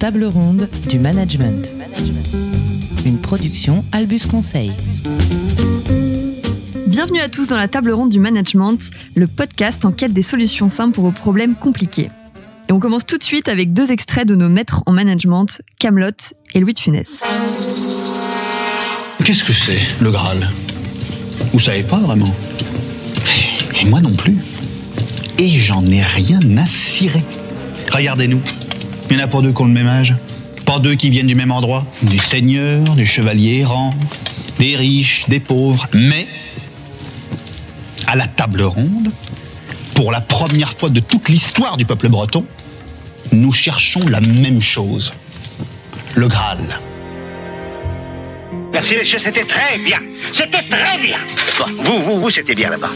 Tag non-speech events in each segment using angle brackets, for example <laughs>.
table ronde du management. Une production Albus Conseil. Bienvenue à tous dans la table ronde du management, le podcast en quête des solutions simples pour vos problèmes compliqués. Et on commence tout de suite avec deux extraits de nos maîtres en management, Camelot et Louis de Funès. Qu'est-ce que c'est, le Graal? Vous savez pas vraiment? Et moi non plus. Et j'en ai rien à cirer. Regardez-nous. Il y en a pas deux qui ont le même âge. Pas deux qui viennent du même endroit. Des seigneurs, des chevaliers errants, des riches, des pauvres. Mais, à la table ronde, pour la première fois de toute l'histoire du peuple breton, nous cherchons la même chose. Le Graal. Merci messieurs, c'était très bien. C'était très bien. Bon, vous, vous, vous, c'était bien là-bas.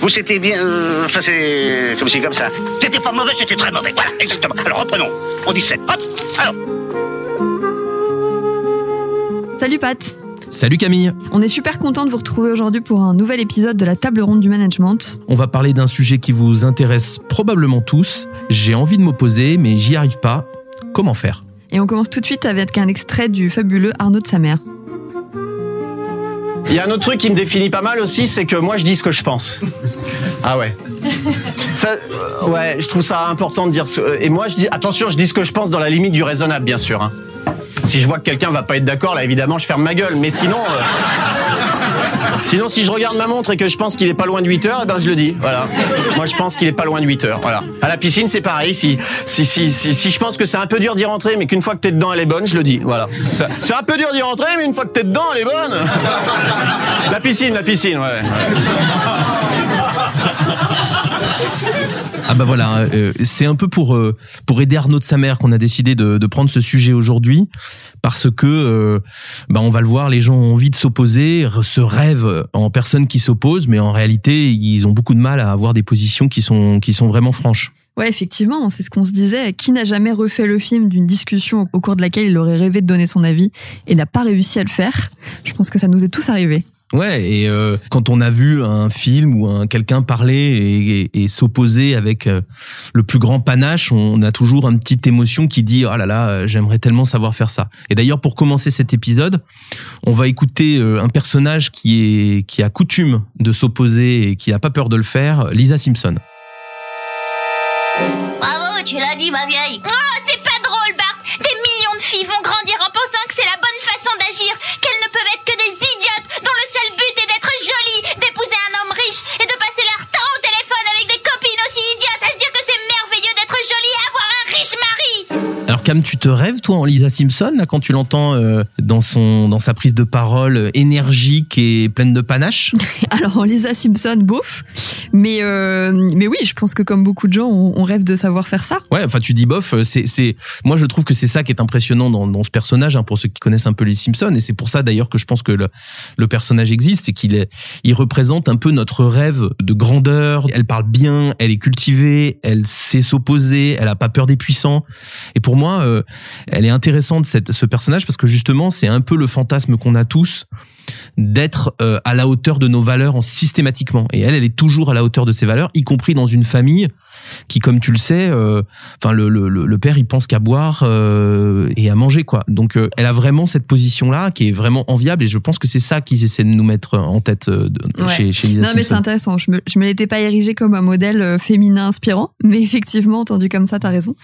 Vous, c'était bien. euh, Enfin, c'est comme si, comme ça. C'était pas mauvais, c'était très mauvais. Voilà, exactement. Alors, reprenons. On dit 7. Hop, alors. Salut Pat Salut Camille On est super content de vous retrouver aujourd'hui pour un nouvel épisode de la table ronde du management. On va parler d'un sujet qui vous intéresse probablement tous. J'ai envie de m'opposer, mais j'y arrive pas. Comment faire? Et on commence tout de suite avec un extrait du fabuleux Arnaud de sa mère. Il y a un autre truc qui me définit pas mal aussi, c'est que moi je dis ce que je pense. Ah ouais. Ça, euh, ouais, je trouve ça important de dire ce. Et moi je dis, attention, je dis ce que je pense dans la limite du raisonnable, bien sûr. hein. Si je vois que quelqu'un va pas être d'accord, là évidemment je ferme ma gueule. Mais sinon, euh, sinon si je regarde ma montre et que je pense qu'il est pas loin de 8 heures, eh ben je le dis. Voilà. Moi je pense qu'il est pas loin de 8 heures. Voilà. À la piscine c'est pareil. Si si si si, si je pense que c'est un peu dur d'y rentrer, mais qu'une fois que t'es dedans elle est bonne, je le dis. Voilà. C'est un peu dur d'y rentrer, mais une fois que t'es dedans elle est bonne. La piscine, la piscine, ouais. Ah bah voilà, euh, c'est un peu pour euh, pour aider Arnaud de sa mère qu'on a décidé de, prendre ce sujet aujourd'hui parce que euh, bah on va le voir, les gens ont envie de s'opposer, se rêvent en personnes qui s'opposent, mais en réalité ils ont beaucoup de mal à avoir des positions qui sont qui sont vraiment franches. Ouais, effectivement, c'est ce qu'on se disait. Qui n'a jamais refait le film d'une discussion au cours de laquelle il aurait rêvé de donner son avis et n'a pas réussi à le faire? Je pense que ça nous est tous arrivé. Ouais, et euh, quand on a vu un film ou un quelqu'un parler et, et- et s'opposer avec euh, le plus grand panache, on a toujours une petite émotion qui dit oh là là, euh, j'aimerais tellement savoir faire ça. Et d'ailleurs, pour commencer cet épisode, on va écouter euh, un personnage qui est qui a coutume de s'opposer et qui n'a pas peur de le faire, Lisa Simpson. Bravo, tu l'as dit, ma vieille. Oh, c'est pas drôle, Bart. Des millions de filles vont grandir en pensant que c'est la bonne façon d'agir, Cam, tu te rêves toi en Lisa Simpson là quand tu l'entends euh, dans dans sa prise de parole euh, énergique et pleine de panache? <laughs> Alors, Lisa Simpson, bof. Mais, euh, mais oui, je pense que comme beaucoup de gens, on, rêve de savoir faire ça. Ouais, enfin tu dis bof, euh, c'est c'est moi je trouve que c'est ça qui est impressionnant dans, dans ce personnage hein, pour ceux qui connaissent un peu les Simpsons et c'est pour ça d'ailleurs que je pense que le, le personnage existe, c'est qu'il est il représente un peu notre rêve de grandeur. Elle parle bien, elle est cultivée, elle sait s'opposer, elle a pas peur des puissants. Et pour moi, euh, elle est intéressante cette ce personnage parce que justement c'est un peu le fantasme qu'on a tous d'être euh, à la hauteur de nos valeurs en systématiquement. Et elle, elle est toujours à la hauteur de ses valeurs, y compris dans une famille qui, comme tu le sais, euh, enfin le, le, le le père, il pense qu'à boire euh, et à manger quoi. Donc elle a vraiment cette position là qui est vraiment enviable et je pense que c'est ça qu'ils essaient de nous mettre en tête de- Ouais. chez, chez Lisa Non, mais c'est intéressant. Je me, je me l'étais pas érigé comme un modèle féminin inspirant, <laughs> mais effectivement, entendu comme ça, t'as raison.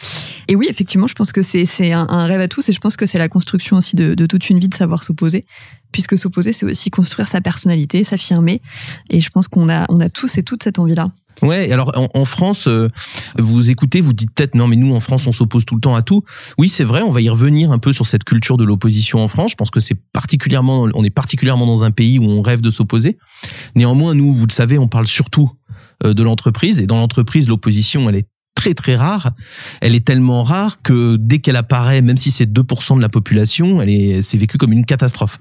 Et oui, effectivement, je pense que c'est c'est un, un rêve à tous, et je pense que c'est la construction aussi de, de toute une vie de savoir s'opposer, puisque s'opposer, c'est aussi construire sa personnalité, s'affirmer. Et je pense qu'on a on a tous et toutes cette envie-là. Ouais, alors en, France, euh, vous écoutez, vous dites peut-être non, mais nous en France, on s'oppose tout le temps à tout. Oui, c'est vrai, on va y revenir un peu sur cette culture de l'opposition en France. Je pense que c'est particulièrement, on est particulièrement dans un pays où on rêve de s'opposer. Néanmoins, nous, vous le savez, on parle surtout euh, de l'entreprise et dans l'entreprise, l'opposition, elle est très très rare. Elle est tellement rare que dès qu'elle apparaît, même si c'est 2% de la population, elle est, c'est vécu comme une catastrophe.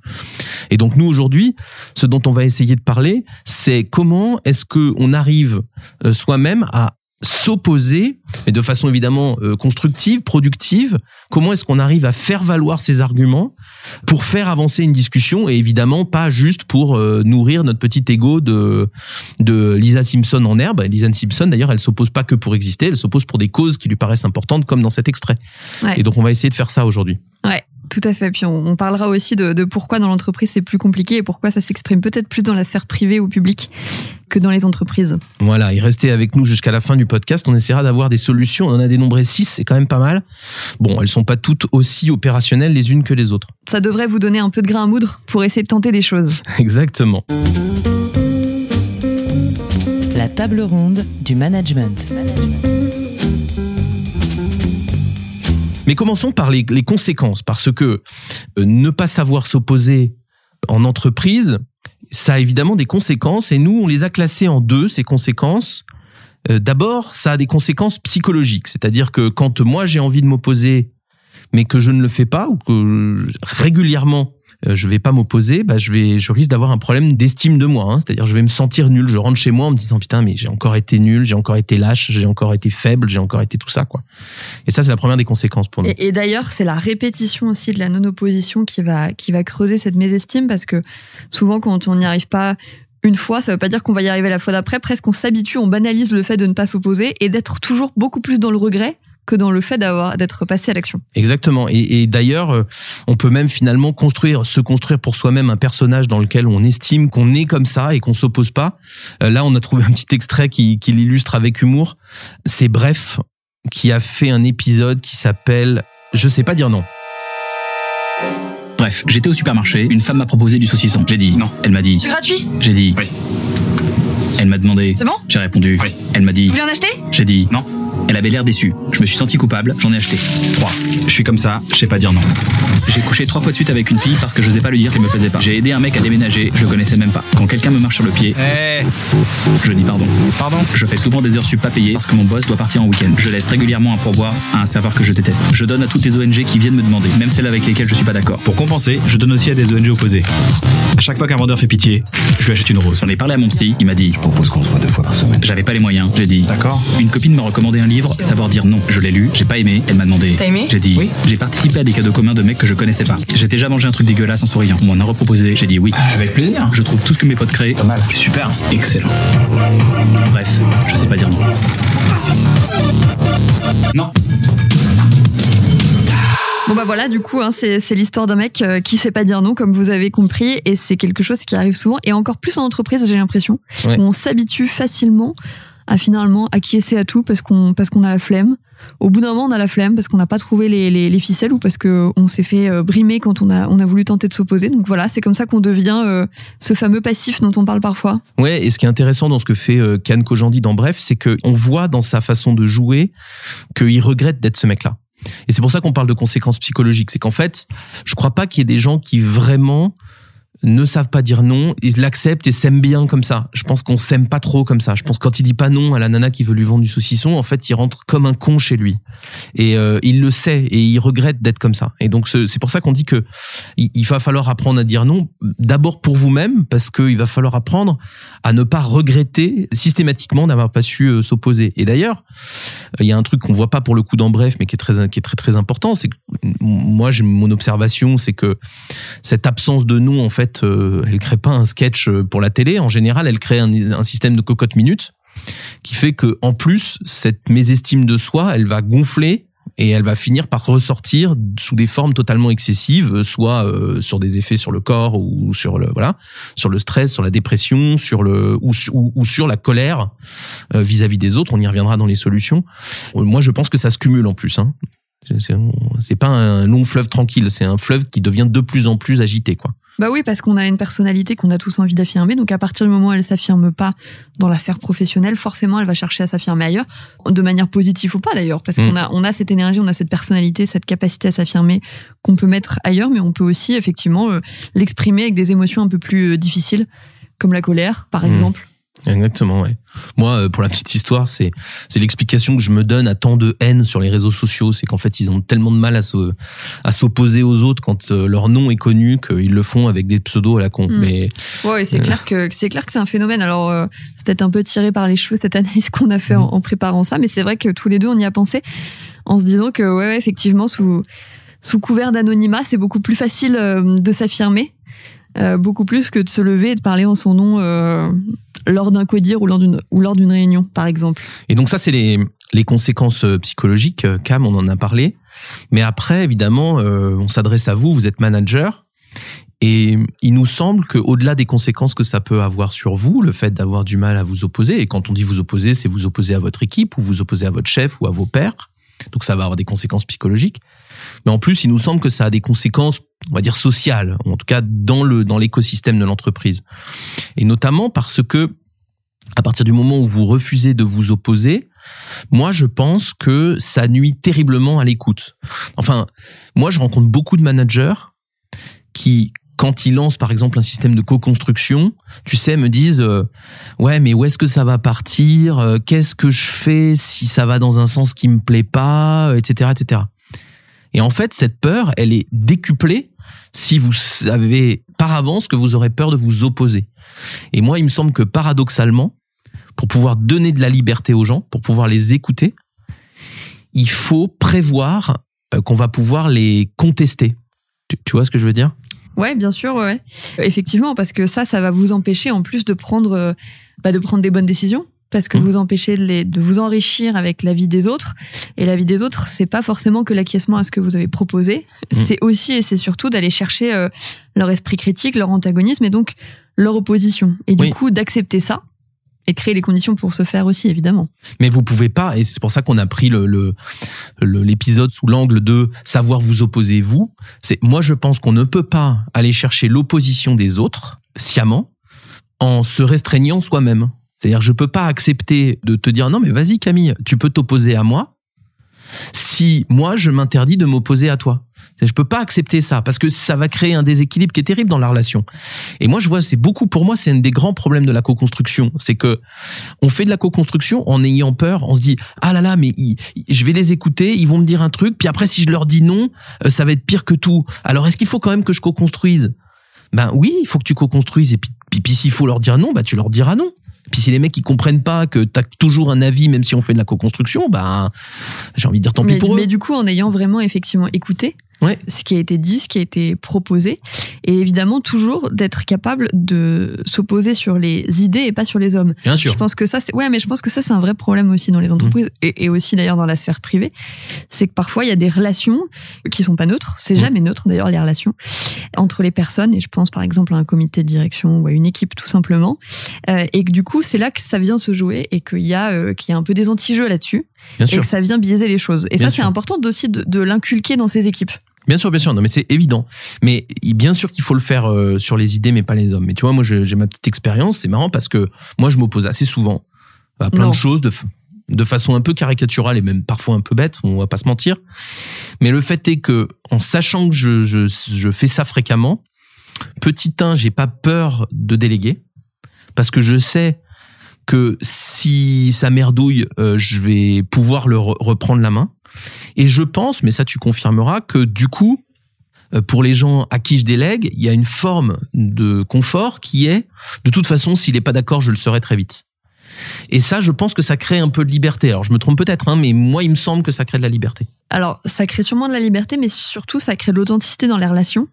Et donc nous aujourd'hui, ce dont on va essayer de parler, c'est comment est-ce que on arrive euh, soi-même à s'opposer, mais de façon évidemment euh, constructive, productive. Comment est-ce qu'on arrive à faire valoir ses arguments pour faire avancer une discussion et évidemment pas juste pour euh, nourrir notre petit ego de de Lisa Simpson en herbe. Lisa Simpson d'ailleurs, elle s'oppose pas que pour exister, elle s'oppose pour des causes qui lui paraissent importantes, comme dans cet extrait. Ouais. Et donc on va essayer de faire ça aujourd'hui. Ouais, tout à fait. Puis on, on parlera aussi de, de pourquoi dans l'entreprise c'est plus compliqué et pourquoi ça s'exprime peut-être plus dans la sphère privée ou publique que dans les entreprises. Voilà, et restez avec nous jusqu'à la fin du podcast. On essaiera d'avoir des solutions. On en a dénombré six, c'est quand même pas mal. Bon, elles sont pas toutes aussi opérationnelles les unes que les autres. Ça devrait vous donner un peu de grain à moudre pour essayer de tenter des choses. <laughs> Exactement. La table ronde du management. Mais commençons par les, conséquences, parce que euh, ne pas savoir s'opposer en entreprise, ça a évidemment des conséquences, et nous, on les a classées en deux, ces conséquences. Euh, D'abord, ça a des conséquences psychologiques, c'est-à-dire que quand moi j'ai envie de m'opposer, mais que je ne le fais pas, ou que je- régulièrement euh, je vais pas m'opposer, bah je risque d'avoir un problème d'estime de moi. hein. C'est-à-dire, je vais me sentir nul. Je rentre chez moi en me disant putain, mais j'ai encore été nul, j'ai encore été lâche, j'ai encore été faible, j'ai encore été tout ça, quoi. Et ça, c'est la première des conséquences pour nous. Et, d'ailleurs, c'est la répétition aussi de la non-opposition qui va, creuser cette mésestime parce que souvent, quand on n'y arrive pas une fois, ça veut pas dire qu'on va y arriver la fois d'après. Presque on s'habitue, on banalise le fait de ne pas s'opposer et d'être toujours beaucoup plus dans le regret que dans le fait d'avoir d'être passé à l'action. Exactement. Et, et d'ailleurs, euh, on peut même finalement construire, se construire pour soi-même un personnage dans lequel on estime qu'on est comme ça et qu'on s'oppose pas. Euh, là, on a trouvé un petit extrait qui, qui l'illustre avec humour. C'est Bref qui a fait un épisode qui s'appelle Je sais pas dire non. Bref, j'étais au supermarché, une femme m'a proposé du saucisson. J'ai dit non. Elle m'a dit. C'est gratuit? J'ai dit. Oui. Elle m'a demandé. C'est bon? J'ai répondu. Oui. Elle m'a dit. Vous voulez en acheter? J'ai dit non. Elle avait l'air déçue. Je me suis senti coupable, j'en ai acheté. 3. Je suis comme ça, je sais pas dire non. J'ai couché trois fois de suite avec une fille parce que je n'osais pas lui dire qu'elle me plaisait pas. J'ai aidé un mec à déménager, je le connaissais même pas. Quand quelqu'un me marche sur le pied, Eh je dis pardon. Pardon Je fais souvent des heures sup pas payées parce que mon boss doit partir en week-end. Je laisse régulièrement un pourboire à un serveur que je déteste. Je donne à toutes les ONG qui viennent me demander, même celles avec lesquelles je suis pas d'accord. Pour compenser, je donne aussi à des ONG opposées. À chaque fois qu'un vendeur fait pitié, je lui achète une rose. J'en ai parlé à mon psy, il m'a dit Je propose qu'on se voit deux fois par semaine. J'avais pas les moyens, j'ai dit. D'accord. Une copine m'a recommandé un livre, Savoir dire non. Je l'ai lu, j'ai pas aimé, elle m'a demandé. T'as aimé J'ai dit Oui. J'ai participé à des cadeaux communs de mecs que je connaissais pas. J'ai déjà mangé un truc dégueulasse en souriant. On m'en a reproposé, j'ai dit oui. Avec plaisir. Je trouve tout ce que mes potes créent Pas mal. super, excellent. Bref, je sais pas dire non. Non. Bon bah voilà, du coup, hein, c'est c'est l'histoire d'un mec euh, qui sait pas dire non, comme vous avez compris, et c'est quelque chose qui arrive souvent, et encore plus en entreprise, j'ai l'impression, Ouais. où on s'habitue facilement à finalement acquiescer à tout parce qu'on parce qu'on a la flemme. Au bout d'un moment, on a la flemme parce qu'on n'a pas trouvé les, les, les ficelles ou parce que on s'est fait euh, brimer quand on a on a voulu tenter de s'opposer. Donc voilà, c'est comme ça qu'on devient euh, ce fameux passif dont on parle parfois. Ouais, et ce qui est intéressant dans ce que fait euh, Kan Kojandi dans Bref, c'est qu'on voit dans sa façon de jouer qu'il regrette d'être ce mec-là. Et c'est pour ça qu'on parle de conséquences psychologiques. C'est qu'en fait, je crois pas qu'il y ait des gens qui vraiment ne savent pas dire non, ils l'acceptent et s'aiment bien comme ça. Je pense qu'on s'aime pas trop comme ça. Je pense que quand il dit pas non à la nana qui veut lui vendre du saucisson, en fait, il rentre comme un con chez lui. Et euh, il le sait et il regrette d'être comme ça. Et donc ce- c'est pour ça qu'on dit que il, va falloir apprendre à dire non. D'abord pour vous-même, parce qu'il va falloir apprendre à ne pas regretter systématiquement d'avoir pas su euh, s'opposer. Et d'ailleurs, il y a un truc qu'on voit pas pour le coup dans Bref, mais qui est très qui est très très important, c'est que moi mon observation, c'est que cette absence de non, en fait, euh, elle crée pas un sketch euh, pour la télé. En général, elle crée un, système de cocotte minute qui fait que en plus cette mésestime de soi, elle va gonfler et elle va finir par ressortir sous des formes totalement excessives, euh, soit euh, sur des effets sur le corps ou sur le voilà, sur le stress, sur la dépression, sur le ou, su- ou, ou sur la colère vis-à-vis des autres. On y reviendra dans les solutions. Moi, je pense que ça se cumule en plus. Hein. C'est- pas un long fleuve tranquille, c'est un fleuve qui devient de plus en plus agité, quoi. Bah oui, parce qu'on a une personnalité qu'on a tous envie d'affirmer. Donc à partir du moment où elle s'affirme pas dans la sphère professionnelle, forcément elle va chercher à s'affirmer ailleurs, de manière positive ou pas d'ailleurs, parce Mm. qu'on a on a cette énergie, on a cette personnalité, cette capacité à s'affirmer qu'on peut mettre ailleurs, mais on peut aussi effectivement euh, l'exprimer avec des émotions un peu plus euh, difficiles, comme la colère par Mm. exemple. Exactement, ouais. Moi, euh, pour la petite histoire, c'est c'est l'explication que je me donne à tant de haine sur les réseaux sociaux, c'est qu'en fait, ils ont tellement de mal à se à s'opposer aux autres quand euh, leur nom est connu qu'ils le font avec des pseudos à la con. Mm. Mais Ouais, c'est Euh. clair que c'est clair que c'est un phénomène. Alors euh, c'est peut-être un peu tiré par les cheveux cette analyse qu'on a fait en, en préparant ça, mais c'est vrai que tous les deux on y a pensé en se disant que ouais, ouais, effectivement sous sous couvert d'anonymat, c'est beaucoup plus facile euh, de s'affirmer, beaucoup plus que de se lever et de parler en son nom lors d'un codir ou lors d'une réunion, par exemple. Et donc ça, c'est les, les conséquences euh, psychologiques. Euh, Cam, on en a parlé. Mais après, évidemment, euh, on s'adresse à vous, vous êtes manager. Et il nous semble qu'au-delà des conséquences que ça peut avoir sur vous, le fait d'avoir du mal à vous opposer, et quand on dit vous opposer, c'est vous opposer à votre équipe, ou vous opposer à votre chef, ou à vos pairs. Donc ça va avoir des conséquences psychologiques. Mais en plus, il nous semble que ça a des conséquences, on va dire sociales, en tout cas dans le dans l'écosystème de l'entreprise. Et notamment parce que à partir du moment où vous refusez de vous opposer, moi je pense que ça nuit terriblement à l'écoute. Enfin, moi je rencontre beaucoup de managers qui quand ils lancent par exemple un système de co-construction, tu sais, me disent euh, ouais mais où est-ce que ça va partir? Euh, Qu'est-ce que je fais si ça va dans un sens qui me plaît pas, etc., etc. Et en fait, cette peur, elle est décuplée si vous savez par avance que vous aurez peur de vous opposer. Et moi, il me semble que paradoxalement, pour pouvoir donner de la liberté aux gens, pour pouvoir les écouter, il faut prévoir euh, qu'on va pouvoir les contester. Tu, tu vois ce que je veux dire? Ouais, bien sûr, ouais. Effectivement, parce que ça, ça va vous empêcher en plus de prendre, euh, bah, de prendre des bonnes décisions, parce que Mmh. vous empêchez de, les- de vous enrichir avec la vie des autres. Et la vie des autres, c'est pas forcément que l'acquiescement à ce que vous avez proposé. Mmh. C'est aussi et c'est surtout d'aller chercher euh, leur esprit critique, leur antagonisme et donc leur opposition. Et du Oui. coup, d'accepter ça et créer les conditions pour se faire aussi, évidemment. Mais vous pouvez pas, et c'est pour ça qu'on a pris le le- l'épisode sous l'angle de savoir vous opposer vous. C'est moi je pense qu'on ne peut pas aller chercher l'opposition des autres sciemment en se restreignant soi-même. C'est-à-dire je peux pas accepter de te dire non mais vas-y Camille, tu peux t'opposer à moi si moi je m'interdis de m'opposer à toi. Je peux pas accepter ça parce que ça va créer un déséquilibre qui est terrible dans la relation. Et moi je vois c'est beaucoup pour moi c'est un des grands problèmes de la co-construction, c'est que on fait de la co-construction en ayant peur, on se dit ah là là mais ils- je vais les écouter, ils vont me dire un truc, puis après si je leur dis non, euh, ça va être pire que tout. Alors est-ce qu'il faut quand même que je co-construise? Ben oui, il faut que tu co-construises et puis, puis, puis s'il faut leur dire non, bah tu leur diras non. Puis si les mecs ils comprennent pas que t'as toujours un avis même si on fait de la co-construction, ben j'ai envie de dire tant mais, pis pour eux. mais du coup, en ayant vraiment effectivement écouté Ouais. ce qui a été dit, ce qui a été proposé, et évidemment toujours d'être capable de s'opposer sur les idées et pas sur les hommes. Bien sûr. Je pense que ça, c'est ouais, mais je pense que ça c'est un vrai problème aussi dans les entreprises Mmh. et, et aussi d'ailleurs dans la sphère privée. C'est que parfois il y a des relations qui sont pas neutres. C'est Mmh. jamais neutre d'ailleurs les relations entre les personnes. Et je pense par exemple à un comité de direction ou à une équipe tout simplement. Euh, et que du coup c'est là que ça vient se jouer et qu'il y a euh, qu'il y a un peu des anti-jeux là-dessus Bien et sûr. que ça vient biaiser les choses. Et Bien ça c'est important aussi de, de l'inculquer dans ces équipes. Bien sûr, bien sûr. Non, mais c'est évident. Mais bien sûr qu'il faut le faire euh, sur les idées, mais pas les hommes. Mais tu vois, moi, j'ai ma petite expérience. C'est marrant parce que moi, je m'oppose assez souvent à plein Non. de choses de, de façon un peu caricaturale et même parfois un peu bête. On va pas se mentir. Mais le fait est que, en sachant que je, je, je fais ça fréquemment, petit un, j'ai pas peur de déléguer parce que je sais que si ça merdouille, euh, je vais pouvoir le re- reprendre la main. Et je pense, mais ça tu confirmeras, que du coup, euh, pour les gens à qui je délègue, il y a une forme de confort qui est, de toute façon, s'il n'est pas d'accord, je le serai très vite. Et ça, je pense que ça crée un peu de liberté. Alors, je me trompe peut-être, hein, mais moi, il me semble que ça crée de la liberté. Alors, ça crée sûrement de la liberté, mais surtout, ça crée de l'authenticité dans les relations.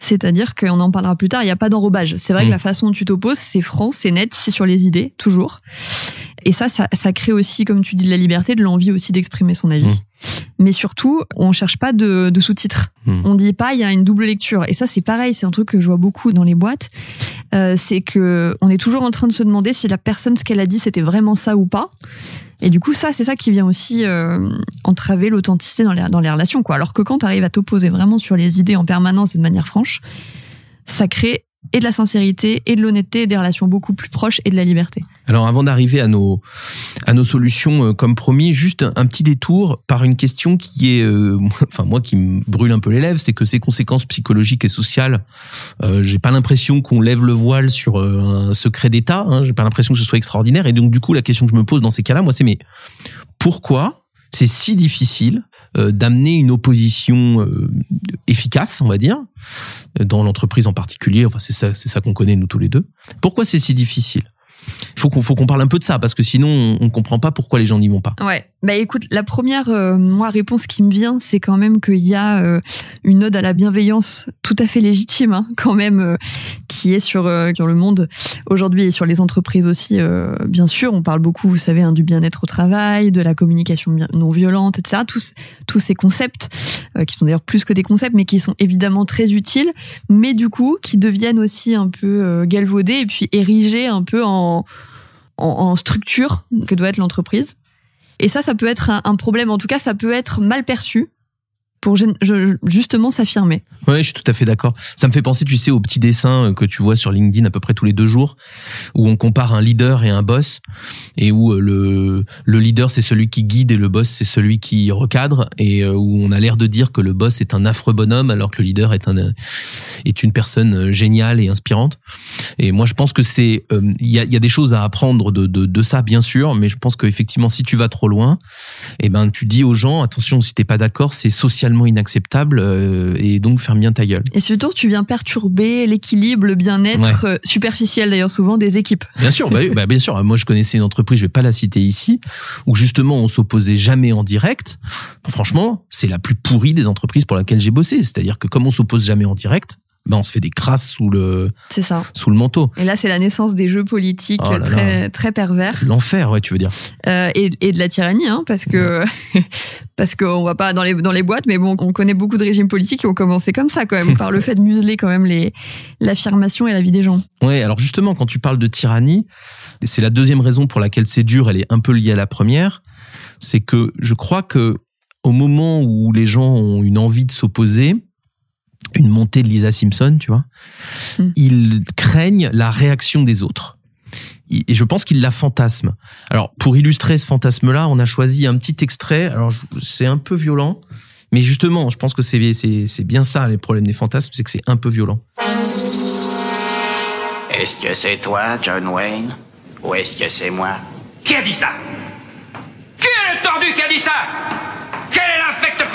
C'est-à-dire qu'on en parlera plus tard, il n'y a pas d'enrobage. C'est vrai Mm. que la façon dont tu t'opposes, c'est franc, c'est net, c'est sur les idées, toujours. Et ça, ça, ça crée aussi, comme tu dis, de la liberté, de l'envie aussi d'exprimer son avis. Mais surtout, on cherche pas de, de sous-titres. Mm. On dit pas, il y a une double lecture. Et ça, c'est pareil, c'est un truc que je vois beaucoup dans les boîtes. Euh, c'est que on est toujours en train de se demander si la personne, ce qu'elle a dit, c'était vraiment ça ou pas. Et du coup, ça, c'est ça qui vient aussi euh, entraver l'authenticité dans les, dans les relations. Quoi. Alors que quand tu arrives à t'opposer vraiment sur les idées en permanence et de manière franche, ça crée et de la sincérité et de l'honnêteté et des relations beaucoup plus proches et de la liberté. Alors avant d'arriver à nos à nos solutions euh, comme promis, juste un, petit détour par une question qui est, euh, <laughs> enfin moi qui me brûle un peu les lèvres, c'est que ces conséquences psychologiques et sociales, euh, j'ai pas l'impression qu'on lève le voile sur euh, un secret d'État. Hein, j'ai pas l'impression que ce soit extraordinaire. Et donc du coup la question que je me pose dans ces cas-là, moi c'est mais pourquoi c'est si difficile euh, d'amener une opposition euh, efficace, on va dire, dans l'entreprise en particulier. Enfin, c'est ça, c'est ça qu'on connaît nous tous les deux. Pourquoi c'est si difficile? Il faut qu'on faut qu'on parle un peu de ça parce que sinon on, on comprend pas pourquoi les gens n'y vont pas. Ouais. Bah écoute, la première euh, moi réponse qui me vient, c'est quand même qu'il y a euh, une ode à la bienveillance tout à fait légitime, hein, quand même, euh, qui est sur sur le monde aujourd'hui et sur les entreprises aussi. bien sûr, on parle beaucoup, vous savez, hein, du bien-être au travail, de la communication non violente, etc. Tous tous ces concepts qui sont d'ailleurs plus que des concepts, mais qui sont évidemment très utiles, mais du coup qui deviennent aussi un peu galvaudés et puis érigés un peu en en, structure que doit être l'entreprise. Et ça, ça peut être un problème. En tout cas, ça peut être mal perçu pour justement s'affirmer. Ouais, je suis tout à fait d'accord. Ça me fait penser, tu sais, aux petits dessins que tu vois sur LinkedIn à peu près tous les deux jours, où on compare un leader et un boss, et où euh, le, le leader c'est celui qui guide et le boss c'est celui qui recadre, et euh, où on a l'air de dire que le boss est un affreux bonhomme alors que le leader est un euh, est une personne euh, géniale et inspirante. Et moi, je pense que c'est euh, il y, a, des choses à apprendre de, de, de ça, bien sûr, mais je pense qu'effectivement, si tu vas trop loin, eh ben tu dis aux gens attention, si t'es pas d'accord, c'est socialement inacceptable, euh, et donc ferme bien ta gueule. Et surtout, tu viens perturber l'équilibre, le bien-être Ouais. euh, superficiel d'ailleurs souvent des équipes. Bien sûr, bah, bah, bien sûr. Moi, je connaissais une entreprise, je vais pas la citer ici, où justement on s'opposait jamais en direct. Franchement, c'est la plus pourrie des entreprises pour laquelle j'ai bossé. C'est-à-dire que comme on s'oppose jamais en direct, ben on se fait des crasses sous le ça. sous le manteau. Et là, c'est la naissance des jeux politiques Oh là très très pervers L'enfer, ouais, tu veux dire. euh, et, et de la tyrannie, hein, parce que <laughs> parce qu'on va pas dans les dans les boîtes, mais bon, on connaît beaucoup de régimes politiques qui ont commencé comme ça quand même, <laughs> par le fait de museler quand même les l'affirmation et la vie des gens. Ouais, alors justement, quand tu parles de tyrannie, c'est la deuxième raison pour laquelle c'est dur, elle est un peu liée à la première, c'est que je crois que au moment où les gens ont une envie de s'opposer, une montée de Lisa Simpson, tu vois, Mm. ils craignent la réaction des autres. Et je pense qu'ils la fantasment. Alors, pour illustrer ce fantasme-là, on a choisi un petit extrait. Alors, je- c'est un peu violent, mais justement, je pense que c'est c'est- c'est bien ça, les problèmes des fantasmes, c'est que c'est un peu violent. Est-ce que c'est toi, John Wayne? Ou est-ce que c'est moi? Qui a dit ça? Qui est le tordu qui a dit ça?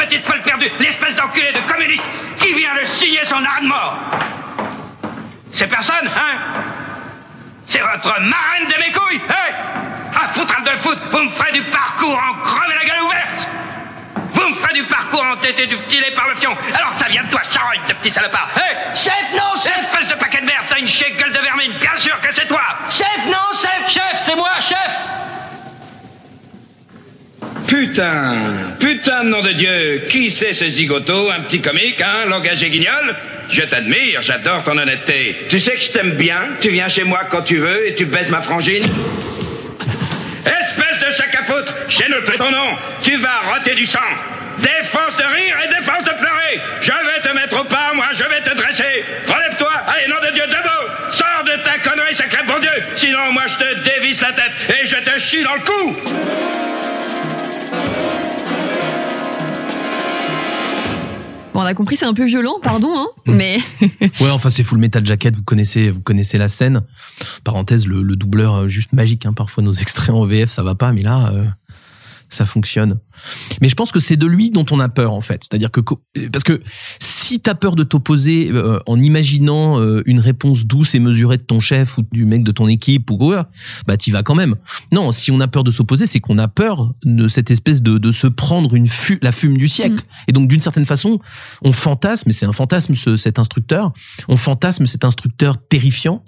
Petite folle perdue, l'espèce d'enculé de communiste qui vient de signer son arrêt de mort. C'est personne, hein? C'est votre marraine de mes couilles, hein? Ah, foutre de foot, vous me ferez du parcours en crever la gueule ouverte! Vous me ferez du parcours en tété du petit lait par le fion. Alors ça vient de toi, charogne de petit salopard Hé Chef, non, chef! Espèce de paquet de merde, t'as une chier gueule de vermine, bien sûr que c'est toi! Chef, non, chef! Chef, c'est moi, chef Putain, putain de nom de Dieu, qui c'est ce zigoto, un petit comique, hein, langage et guignol? Je t'admire, j'adore ton honnêteté. Tu sais que je t'aime bien, tu viens chez moi quand tu veux et tu baises ma frangine? Espèce de sac à foutre, j'ai noté ton nom, tu vas roter du sang. Défense de rire et défense de pleurer. Je vais te mettre au pas, moi, je vais te dresser. Relève-toi, allez, nom de Dieu, debout. Sors de ta connerie, sacré bon Dieu. Sinon, moi, je te dévisse la tête et je te chie dans le cou. Bon, on a compris, c'est un peu violent, pardon, hein, mais <laughs> Ouais, enfin c'est Full Metal Jacket, vous connaissez, vous connaissez la scène. Parenthèse, le, le doubleur euh, juste magique. Hein, parfois nos extraits en VF ça va pas, mais là euh, ça fonctionne. Mais je pense que c'est de lui dont on a peur en fait. C'est-à-dire que parce que si t'as peur de t'opposer euh, en imaginant euh, une réponse douce et mesurée de ton chef ou du mec de ton équipe ou quoi, bah t'y vas quand même. Non, si on a peur de s'opposer, c'est qu'on a peur de cette espèce de, de se prendre une fu- la fume du siècle. Et donc d'une certaine façon, on fantasme, et c'est un fantasme ce- cet instructeur, on fantasme cet instructeur terrifiant,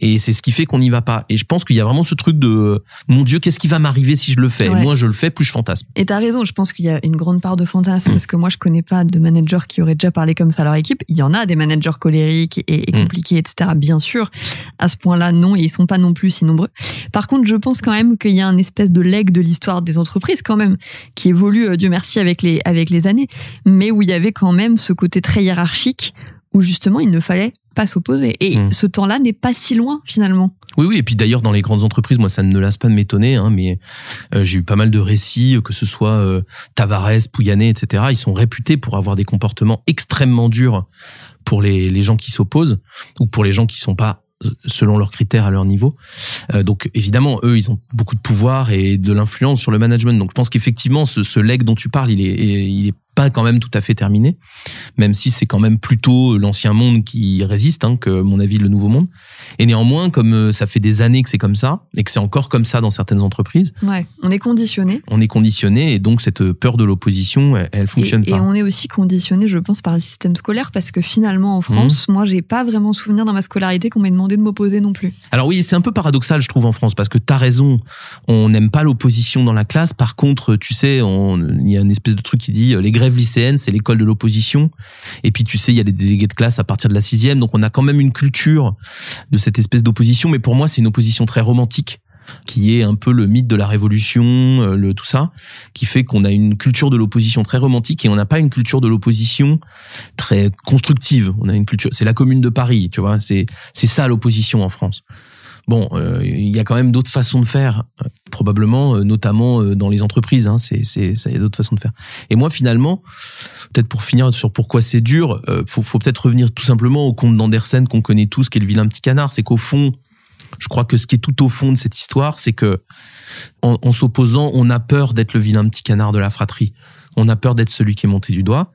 et c'est ce qui fait qu'on n'y va pas. Et je pense qu'il y a vraiment ce truc de mon Dieu, qu'est-ce qui va m'arriver si je le fais? Et. Moins je le fais, plus je fantasme. Et t'as raison, je pense qu'il y a une grande part de fantasme parce que moi je connais pas de managers qui auraient déjà parlé comme ça à leur équipe. Il y en a des managers colériques et, et compliqués, etc. Bien sûr, à ce point-là, non, et ils sont pas non plus si nombreux. Par contre, je pense quand même qu'il y a un espèce de leg de l'histoire des entreprises quand même qui évolue, euh, Dieu merci, avec les avec les années, mais où il y avait quand même ce côté très hiérarchique où justement il ne fallait pas s'opposer. Et Mm. ce temps-là n'est pas si loin finalement. Oui, oui. Et puis d'ailleurs, dans les grandes entreprises, moi, ça ne lasse pas de m'étonner, hein, mais euh, j'ai eu pas mal de récits, que ce soit euh, Tavares, Pouyanné, etc. Ils sont réputés pour avoir des comportements extrêmement durs pour les, les gens qui s'opposent ou pour les gens qui sont pas euh, selon leurs critères à leur niveau. Euh, donc évidemment, eux, ils ont beaucoup de pouvoir et de l'influence sur le management. Donc je pense qu'effectivement, ce, ce leg dont tu parles, il est, il est pas quand même tout à fait terminé, même si c'est quand même plutôt l'ancien monde qui résiste hein, que, mon avis, le nouveau monde. Et néanmoins, comme euh, ça fait des années que c'est comme ça, et que c'est encore comme ça dans certaines entreprises, Ouais, on est conditionné. on est conditionné, et donc cette peur de l'opposition, elle, elle fonctionne et, pas. et on est aussi conditionné, je pense, par le système scolaire parce que finalement en France, Mhm. moi, j'ai pas vraiment souvenir dans ma scolarité qu'on m'ait demandé de m'opposer non plus. Alors oui, c'est un peu paradoxal, je trouve, en France, parce que t'as raison, on n'aime pas l'opposition dans la classe. Par contre, tu sais, il y a une espèce de truc qui dit euh, les grèves lycéennes, c'est l'école de l'opposition. Et puis tu sais, il y a des délégués de classe à partir de la sixième, donc on a quand même une culture de cette espèce d'opposition. Mais pour moi, c'est une opposition très romantique qui est un peu le mythe de la révolution, euh, le tout ça, qui fait qu'on a une culture de l'opposition très romantique et on n'a pas une culture de l'opposition très constructive. On a une culture, c'est la Commune de Paris, tu vois, c'est c'est ça l'opposition en France. Bon, euh, il y a quand même d'autres façons de faire, euh, probablement, euh, notamment dans les entreprises. Hein, c'est, c'est, ça, y a d'autres façons de faire. Et moi, finalement, peut-être pour finir sur pourquoi c'est dur, faut, faut peut-être revenir tout simplement au conte d'Andersen qu'on connaît tous, qui est le vilain petit canard. C'est qu'au fond, je crois que ce qui est tout au fond de cette histoire, c'est que en, en s'opposant, on a peur d'être le vilain petit canard de la fratrie. On a peur d'être celui qui est monté du doigt.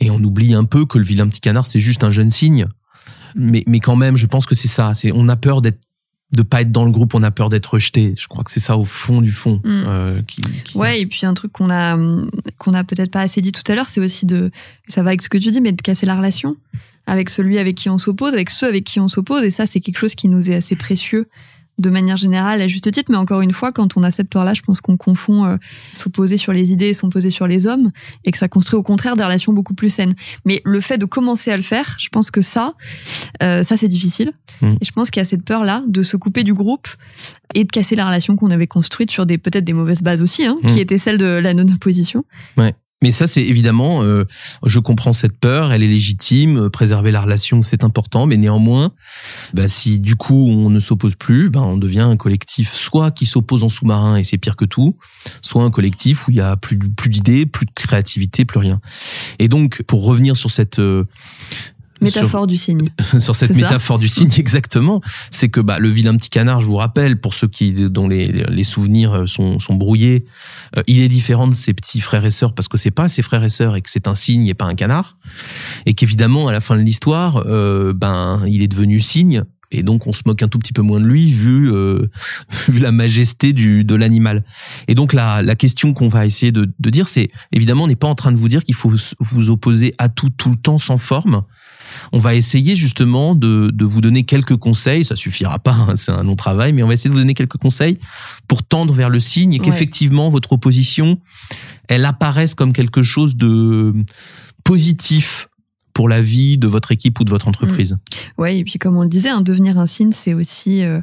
Et on oublie un peu que le vilain petit canard, c'est juste un jeune signe. Mais, mais quand même, je pense que c'est ça. C'est, on a peur d'être, de pas être dans le groupe, on a peur d'être rejeté. Je crois que c'est ça au fond du fond. Mm. euh, qui, qui- Ouais, et puis un truc qu'on a qu'on a peut-être pas assez dit tout à l'heure, c'est aussi de ça va avec ce que tu dis, mais de casser la relation avec celui avec qui on s'oppose, avec ceux avec qui on s'oppose, et ça c'est quelque chose qui nous est assez précieux de manière générale à juste titre, mais encore une fois, quand on a cette peur-là, je pense qu'on confond euh, s'opposer sur les idées et s'opposer sur les hommes, et que ça construit au contraire des relations beaucoup plus saines. Mais le fait de commencer à le faire, je pense que ça, euh, ça c'est difficile. Mm. Et je pense qu'il y a cette peur-là de se couper du groupe et de casser la relation qu'on avait construite sur des peut-être des mauvaises bases aussi, hein, Mm. qui était celle de la non-opposition. Ouais. Mais ça, c'est évidemment, euh, je comprends cette peur, elle est légitime, euh, préserver la relation, c'est important, mais néanmoins, bah, si du coup on ne s'oppose plus, bah, on devient un collectif soit qui s'oppose en sous-marin et c'est pire que tout, soit un collectif où il y a plus, plus d'idées, plus de créativité, plus rien. Et donc, pour revenir sur cette... euh, <laughs> Métaphore du signe. sur cette métaphore du signe exactement, c'est que bah, le vilain petit canard, je vous rappelle, pour ceux qui dont les, les souvenirs sont, sont brouillés, euh, il est différent de ses petits frères et sœurs parce que c'est pas ses frères et sœurs et que c'est un cygne et pas un canard, et qu'évidemment à la fin de l'histoire, euh, ben il est devenu cygne. Et donc on se moque un tout petit peu moins de lui vu, euh, <laughs> vu la majesté du, de l'animal. Et donc la, la question qu'on va essayer de, de dire, c'est évidemment on n'est pas en train de vous dire qu'il faut vous opposer à tout tout le temps sans forme on va essayer justement de, de vous donner quelques conseils. Ça suffira pas, hein, c'est un long travail, mais on va essayer de vous donner quelques conseils pour tendre vers le signe et Ouais. qu'effectivement votre opposition, elle apparaisse comme quelque chose de positif pour la vie de votre équipe ou de votre entreprise. Ouais, et puis comme on le disait, hein, devenir un signe, c'est aussi euh,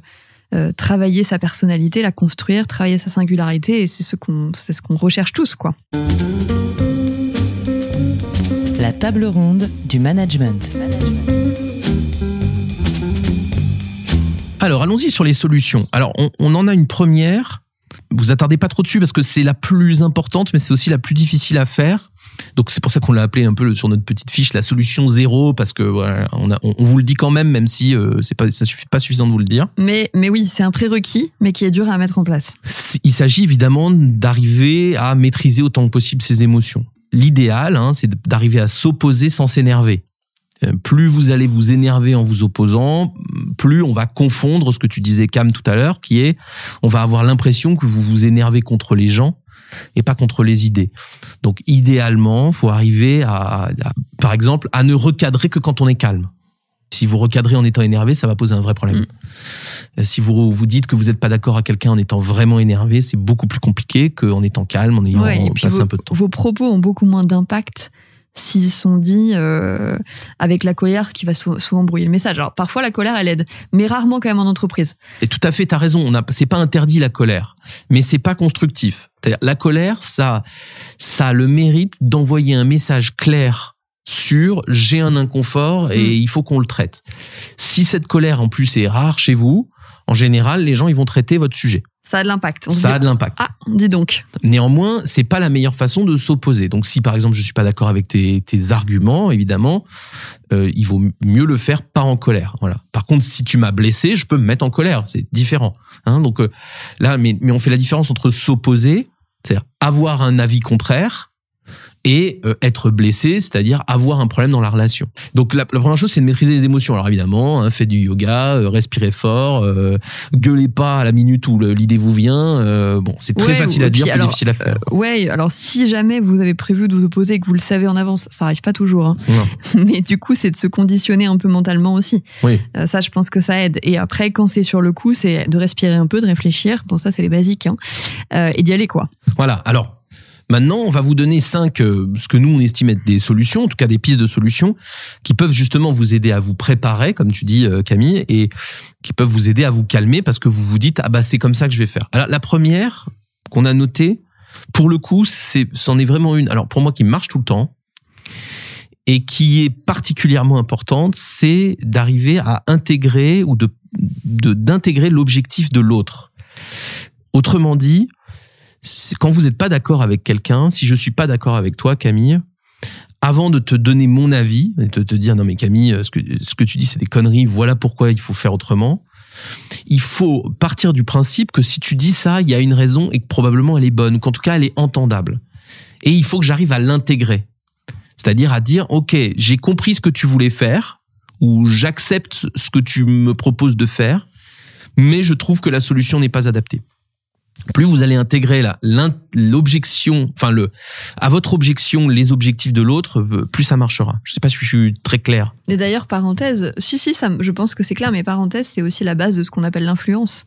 euh, travailler sa personnalité, la construire, travailler sa singularité, et c'est ce qu'on c'est ce qu'on recherche tous, quoi. La table ronde du management. Alors, allons-y sur les solutions. Alors, on, on en a une première. Vous attardez pas trop dessus parce que c'est la plus importante, mais c'est aussi la plus difficile à faire. Donc, c'est pour ça qu'on l'a appelé un peu sur notre petite fiche la solution zéro, parce que voilà, on, a- on- on vous le dit quand même, même si euh, c'est pas, ça suffit pas suffisant de vous le dire. Mais, mais oui, c'est un prérequis, mais qui est dur à mettre en place. Il s'agit évidemment d'arriver à maîtriser autant que possible ses émotions. L'idéal, hein, c'est d'arriver à s'opposer sans s'énerver. Euh, Plus vous allez vous énerver en vous opposant, plus on va confondre ce que tu disais Cam tout à l'heure, qui est on va avoir l'impression que vous vous énervez contre les gens et pas contre les idées. Donc idéalement, faut arriver à, à- par exemple, à ne recadrer que quand on est calme. Si vous recadrez en étant énervé, ça va poser un vrai problème. Euh, Si vous vous dites que vous n'êtes pas d'accord à quelqu'un en étant vraiment énervé, c'est beaucoup plus compliqué qu'en étant calme, en ayant Ouais, passé vos, un peu de temps. vos propos ont beaucoup moins d'impact s'ils sont dits euh, avec la colère qui va sou- souvent brouiller le message. Alors parfois la colère elle aide, mais rarement quand même en entreprise. Et tout à fait, t'as raison. On a, c'est pas interdit la colère, mais c'est pas constructif. La colère, ça, ça a le mérite d'envoyer un message clair sur j'ai un inconfort et Mm. il faut qu'on le traite. Si cette colère en plus est rare chez vous, en général, les gens ils vont traiter votre sujet. Ça a de l'impact. Ça dit, a de l'impact. Ah, dis donc. Néanmoins, c'est pas la meilleure façon de s'opposer. Donc, si par exemple je suis pas d'accord avec tes, tes arguments, évidemment, euh, il vaut mieux le faire pas en colère. Voilà. Par contre, si tu m'as blessé, je peux me mettre en colère. C'est différent. Hein Donc euh, là, mais, mais on fait la différence entre s'opposer, c'est-à-dire avoir un avis contraire, et euh, être blessé, c'est-à-dire avoir un problème dans la relation. Donc la, la première chose, c'est de maîtriser les émotions. Alors évidemment, hein, faites du yoga, euh, respirez fort, euh, gueulez pas à la minute où l'idée vous vient. euh, bon, c'est très Ouais, facile à dire, plus alors, difficile à faire. Ouais, alors si jamais vous avez prévu de vous opposer et que vous le savez en avance, ça arrive pas toujours. hein. <laughs> Mais du coup, c'est de se conditionner un peu mentalement aussi. Oui. Euh, ça, je pense que ça aide. Et après, quand c'est sur le coup, c'est de respirer un peu, de réfléchir. Bon, ça, c'est les basiques. Hein. Euh, et d'y aller, quoi. Voilà. Alors, maintenant, on va vous donner cinq, euh, ce que nous, on estime être des solutions, en tout cas des pistes de solutions, qui peuvent justement vous aider à vous préparer, comme tu dis, euh, Camille, et qui peuvent vous aider à vous calmer parce que vous vous dites, ah bah, c'est comme ça que je vais faire. Alors, la première qu'on a notée, pour le coup, c'est, c'en est vraiment une. Alors, pour moi, qui marche tout le temps, et qui est particulièrement importante, c'est d'arriver à intégrer ou de, d'intégrer l'objectif de l'autre. Autrement dit, quand vous n'êtes pas d'accord avec quelqu'un, si je suis pas d'accord avec toi, Camille, avant de te donner mon avis, et de te dire non mais Camille, ce que, ce que tu dis c'est des conneries, voilà pourquoi il faut faire autrement, il faut partir du principe que si tu dis ça, il y a une raison et que probablement elle est bonne, qu'en tout cas elle est entendable. Et il faut que j'arrive à l'intégrer. C'est-à-dire à dire, OK, j'ai compris ce que tu voulais faire, ou j'accepte ce que tu me proposes de faire, mais je trouve que la solution n'est pas adaptée plus vous allez intégrer l'objection, enfin le, à votre objection les objectifs de l'autre, euh, plus ça marchera. Je sais pas si je suis très clair. Et d'ailleurs, parenthèse, si, si, ça, je pense que c'est clair, mais parenthèse, c'est aussi la base de ce qu'on appelle l'influence.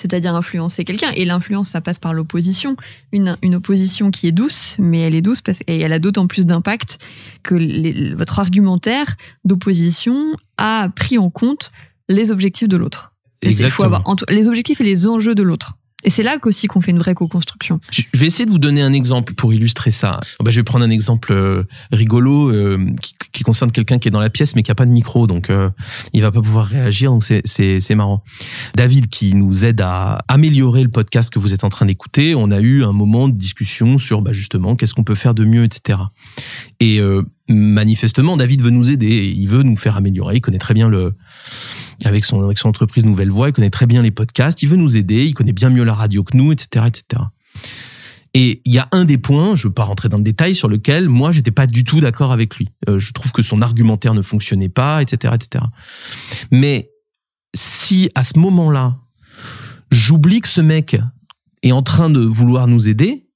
C'est-à-dire influencer quelqu'un. Et l'influence, ça passe par l'opposition. Une, une opposition qui est douce, mais elle est douce parce, et elle a d'autant plus d'impact que les- votre argumentaire d'opposition a pris en compte les objectifs de l'autre. Il faut Exactement. avoir les objectifs et les enjeux de l'autre. Et c'est là qu'aussi qu'on fait une vraie co-construction. Je vais essayer de vous donner un exemple pour illustrer ça. Oh bah, je vais prendre un exemple euh, rigolo euh, qui, concerne quelqu'un qui est dans la pièce mais qui a pas de micro, donc euh, il va pas pouvoir réagir, donc c'est marrant. David qui nous aide à améliorer le podcast que vous êtes en train d'écouter. On a eu un moment de discussion sur bah, justement qu'est-ce qu'on peut faire de mieux, etc. Et manifestement, David veut nous aider, il veut nous faire améliorer. Il connaît très bien le avec son, avec son entreprise Nouvelle Voix, il connaît très bien les podcasts, il veut nous aider, il connaît bien mieux la radio que nous, etc., etc. Et il y a un des points, je veux pas rentrer dans le détail, sur lequel moi j'étais pas du tout d'accord avec lui. Euh, je trouve que son argumentaire ne fonctionnait pas, etc., etc. Mais si à ce moment-là, j'oublie que ce mec est en train de vouloir nous aider,